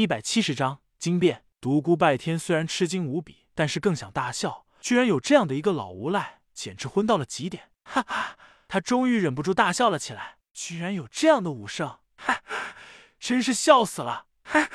一百七十章惊变。独孤拜天虽然吃惊无比，但是更想大笑。居然有这样的一个老无赖，简直昏到了极点！哈哈，他终于忍不住大笑了起来。居然有这样的武圣，哈，真是笑死了！哈，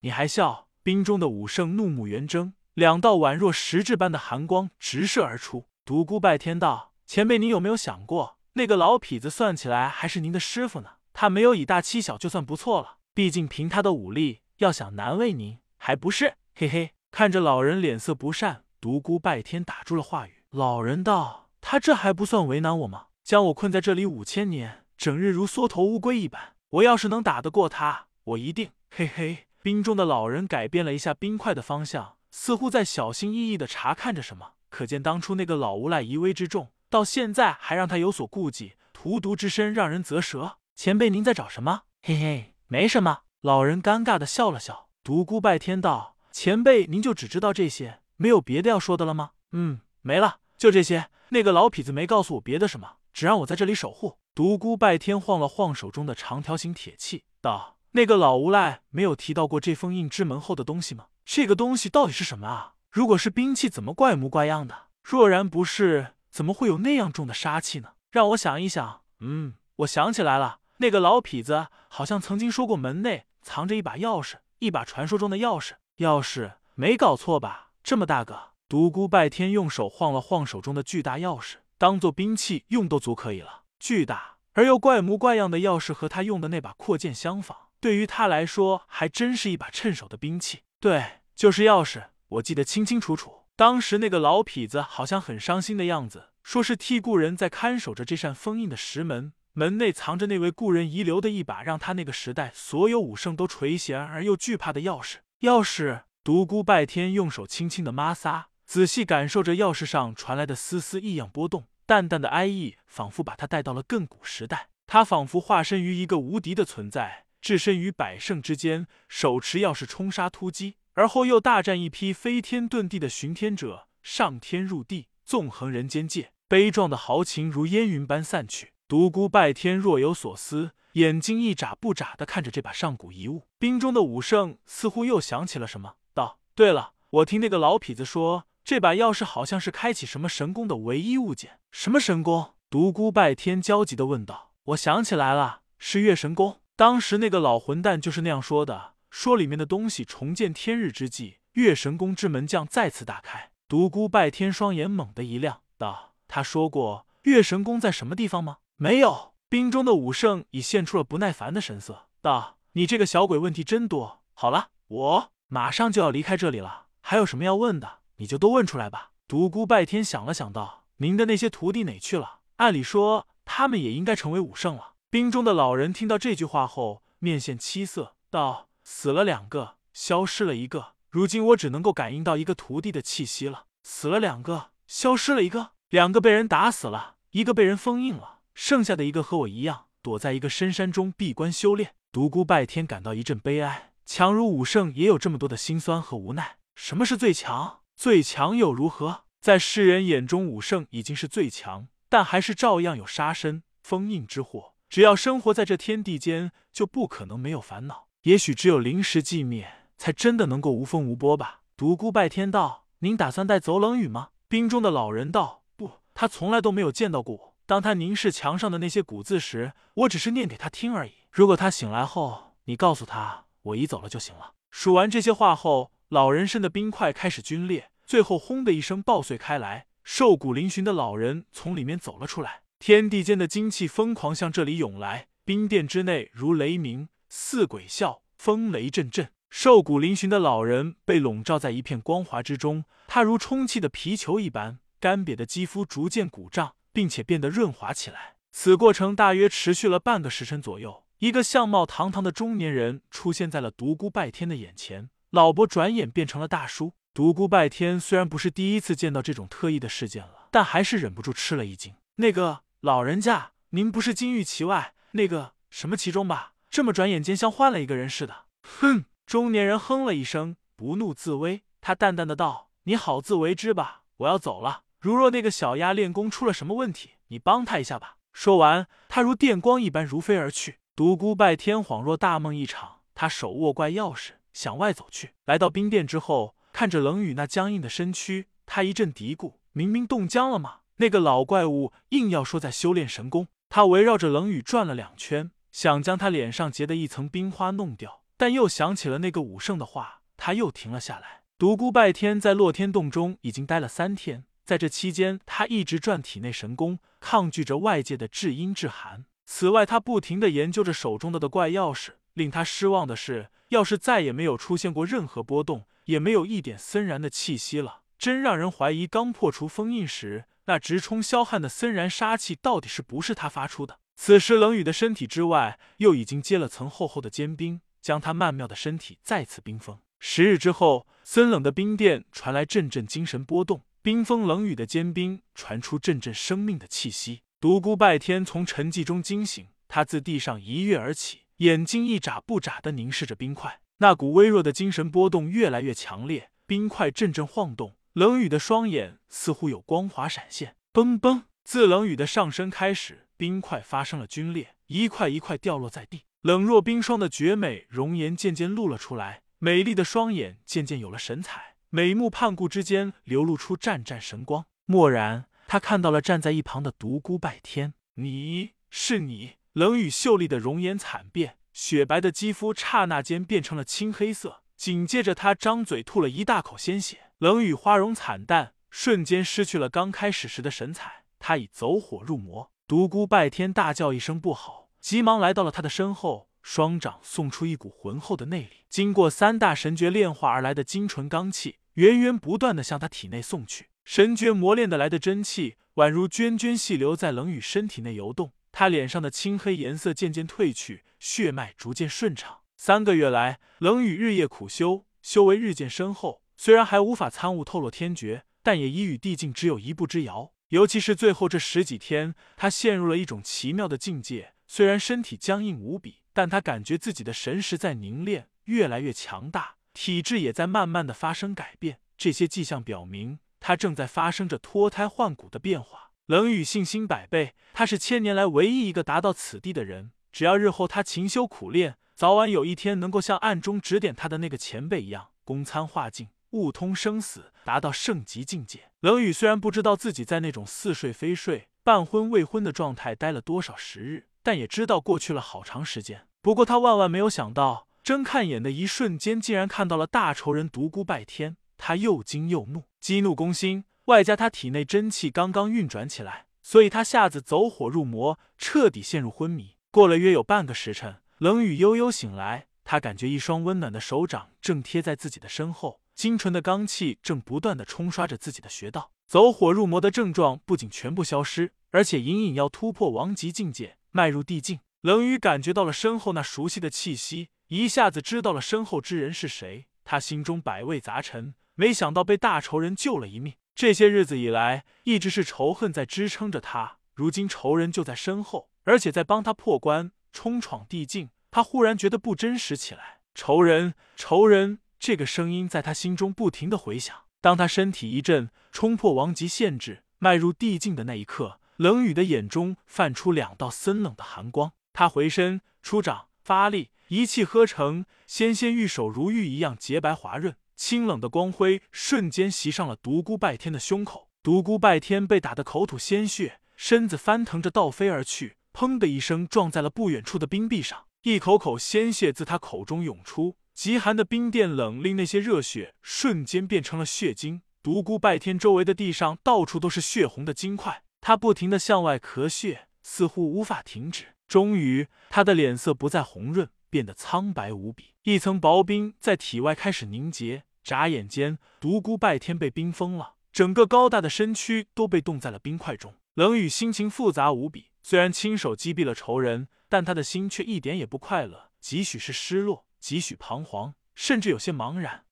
你还笑？冰中的武圣怒目圆睁，两道宛若实质般的寒光直射而出。独孤拜天道：“前辈，您有没有想过，那个老痞子算起来还是您的师傅呢？他没有以大欺小就算不错了。毕竟凭他的武力，要想难为您，还不是？”嘿嘿，看着老人脸色不善，独孤拜天打住了话语。老人道：“他这还不算为难我吗？将我困在这里五千年。”整日如缩头乌龟一般，我要是能打得过他，我一定……嘿嘿。冰中的老人改变了一下冰块的方向，似乎在小心翼翼的查看着什么。可见当初那个老无赖疑危之重，到现在还让他有所顾忌，荼毒之身让人啧舌。前辈，您在找什么？嘿嘿，没什么。老人尴尬的笑了笑。独孤拜天道：“前辈，您就只知道这些，没有别的要说的了吗？”嗯，没了，就这些。那个老痞子没告诉我别的什么，只让我在这里守护。独孤拜天晃了晃手中的长条形铁器，道：“那个老无赖没有提到过这封印之门后的东西吗？这个东西到底是什么啊？如果是兵器，怎么怪模怪样的？若然不是，怎么会有那样重的杀气呢？让我想一想。嗯，我想起来了，那个老痞子好像曾经说过，门内藏着一把钥匙，一把传说中的钥匙。钥匙没搞错吧？这么大个？”独孤拜天用手晃了晃手中的巨大钥匙，当做兵器用都足可以了。巨大而又怪模怪样的钥匙和他用的那把阔剑相仿，对于他来说还真是一把趁手的兵器。对，就是钥匙，我记得清清楚楚。当时那个老痞子好像很伤心的样子，说是替故人在看守着这扇封印的石门，门内藏着那位故人遗留的一把让他那个时代所有武圣都垂涎而又惧怕的钥匙。钥匙，独孤拜天用手轻轻的摩挲，仔细感受着钥匙上传来的丝丝异样波动。淡淡的哀意，仿佛把他带到了亘古时代。他仿佛化身于一个无敌的存在，置身于百圣之间，手持钥匙冲杀突击，而后又大战一批飞天遁地的巡天者，上天入地，纵横人间界。悲壮的豪情如烟云般散去。独孤拜天若有所思，眼睛一眨不眨的看着这把上古遗物。冰中的武圣似乎又想起了什么，道：“对了，我听那个老痞子说。”这把钥匙好像是开启什么神功的唯一物件。什么神功？独孤拜天焦急的问道。我想起来了，是月神功。当时那个老混蛋就是那样说的，说里面的东西重见天日之际，月神宫之门将再次打开。独孤拜天双眼猛地一亮，道：“他说过月神宫在什么地方吗？”没有。冰中的武圣已现出了不耐烦的神色，道：“你这个小鬼问题真多。好了，我马上就要离开这里了，还有什么要问的？”你就都问出来吧。独孤拜天想了想，道：“您的那些徒弟哪去了？按理说，他们也应该成为武圣了。”冰中的老人听到这句话后，面现七色，道：“死了两个，消失了一个。如今我只能够感应到一个徒弟的气息了。死了两个，消失了一个，两个被人打死了，一个被人封印了，剩下的一个和我一样，躲在一个深山中闭关修炼。”独孤拜天感到一阵悲哀。强如武圣，也有这么多的心酸和无奈。什么是最强？最强又如何？在世人眼中，武圣已经是最强，但还是照样有杀身、封印之祸。只要生活在这天地间，就不可能没有烦恼。也许只有临时寂灭，才真的能够无风无波吧。独孤拜天道：“您打算带走冷雨吗？”冰中的老人道：“不，他从来都没有见到过我。当他凝视墙上的那些古字时，我只是念给他听而已。如果他醒来后，你告诉他我已走了就行了。”数完这些话后。老人身的冰块开始皲裂，最后轰的一声爆碎开来。瘦骨嶙峋的老人从里面走了出来。天地间的精气疯狂向这里涌来，冰殿之内如雷鸣，似鬼啸，风雷阵阵。瘦骨嶙峋的老人被笼罩在一片光华之中，他如充气的皮球一般，干瘪的肌肤逐渐鼓胀，并且变得润滑起来。此过程大约持续了半个时辰左右。一个相貌堂堂的中年人出现在了独孤拜天的眼前。老伯转眼变成了大叔。独孤拜天虽然不是第一次见到这种特异的事件了，但还是忍不住吃了一惊。那个老人家，您不是金玉其外，那个什么其中吧？这么转眼间像换了一个人似的。哼！中年人哼了一声，不怒自威。他淡淡的道：“你好自为之吧，我要走了。如若那个小丫练功出了什么问题，你帮他一下吧。”说完，他如电光一般如飞而去。独孤拜天恍若大梦一场，他手握怪钥匙。向外走去。来到冰殿之后，看着冷雨那僵硬的身躯，他一阵嘀咕：明明冻僵了吗？那个老怪物硬要说在修炼神功。他围绕着冷雨转了两圈，想将他脸上结的一层冰花弄掉，但又想起了那个武圣的话，他又停了下来。独孤拜天在洛天洞中已经待了三天，在这期间，他一直转体内神功，抗拒着外界的至阴至寒。此外，他不停的研究着手中的的怪钥匙。令他失望的是，钥匙再也没有出现过任何波动，也没有一点森然的气息了。真让人怀疑，刚破除封印时，那直冲霄汉的森然杀气到底是不是他发出的？此时，冷雨的身体之外，又已经结了层厚厚的坚冰，将他曼妙的身体再次冰封。十日之后，森冷的冰殿传来阵阵精神波动，冰封冷雨的坚冰传出阵阵生命的气息。独孤拜天从沉寂中惊醒，他自地上一跃而起，眼睛一眨不眨的凝视着冰块。那股微弱的精神波动越来越强烈，冰块阵阵晃动，冷雨的双眼似乎有光华闪现。嘣嘣，自冷雨的上身开始，冰块发生了皲裂，一块一块掉落在地。冷若冰霜的绝美容颜渐渐露了出来，美丽的双眼渐渐有了神采，美目盼顾之间流露出湛湛神光。蓦然。他看到了站在一旁的独孤拜天，你是你？冷雨秀丽的容颜惨变，雪白的肌肤刹那间变成了青黑色。紧接着，他张嘴吐了一大口鲜血。冷雨花容惨淡，瞬间失去了刚开始时的神采。他已走火入魔。独孤拜天大叫一声不好，急忙来到了他的身后，双掌送出一股浑厚的内力，经过三大神诀炼化而来的精纯罡气，源源不断的向他体内送去。神诀磨练得来的真气，宛如涓涓细流，在冷雨身体内游动。他脸上的青黑颜色渐渐褪去，血脉逐渐顺畅。三个月来，冷雨日夜苦修，修为日渐深厚。虽然还无法参悟透露天诀，但也已与地境只有一步之遥。尤其是最后这十几天，他陷入了一种奇妙的境界。虽然身体僵硬无比，但他感觉自己的神识在凝练，越来越强大，体质也在慢慢的发生改变。这些迹象表明。他正在发生着脱胎换骨的变化，冷雨信心百倍，他是千年来唯一一个达到此地的人。只要日后他勤修苦练，早晚有一天能够像暗中指点他的那个前辈一样，功参化境，悟通生死，达到圣级境界。冷雨虽然不知道自己在那种似睡非睡、半昏未昏的状态待了多少时日，但也知道过去了好长时间。不过他万万没有想到，睁开眼的一瞬间，竟然看到了大仇人独孤拜天。他又惊又怒，激怒攻心，外加他体内真气刚刚运转起来，所以他下子走火入魔，彻底陷入昏迷。过了约有半个时辰，冷雨悠悠醒来，他感觉一双温暖的手掌正贴在自己的身后，精纯的罡气正不断的冲刷着自己的穴道。走火入魔的症状不仅全部消失，而且隐隐要突破王级境界，迈入地境。冷雨感觉到了身后那熟悉的气息，一下子知道了身后之人是谁。他心中百味杂陈。没想到被大仇人救了一命。这些日子以来，一直是仇恨在支撑着他。如今仇人就在身后，而且在帮他破关、冲闯地境。他忽然觉得不真实起来。仇人，仇人，这个声音在他心中不停的回响。当他身体一震，冲破王级限制，迈入地境的那一刻，冷雨的眼中泛出两道森冷的寒光。他回身出掌发力，一气呵成，纤纤玉手如玉一样洁白滑润。清冷的光辉瞬间袭上了独孤拜天的胸口，独孤拜天被打得口吐鲜血，身子翻腾着倒飞而去，砰的一声撞在了不远处的冰壁上，一口口鲜血自他口中涌出，极寒的冰殿冷令那些热血瞬间变成了血晶。独孤拜天周围的地上到处都是血红的晶块，他不停的向外咳血，似乎无法停止。终于，他的脸色不再红润。变得苍白无比，一层薄冰在体外开始凝结。眨眼间，独孤拜天被冰封了，整个高大的身躯都被冻在了冰块中。冷雨心情复杂无比，虽然亲手击毙了仇人，但他的心却一点也不快乐。几许是失落，几许彷徨，甚至有些茫然。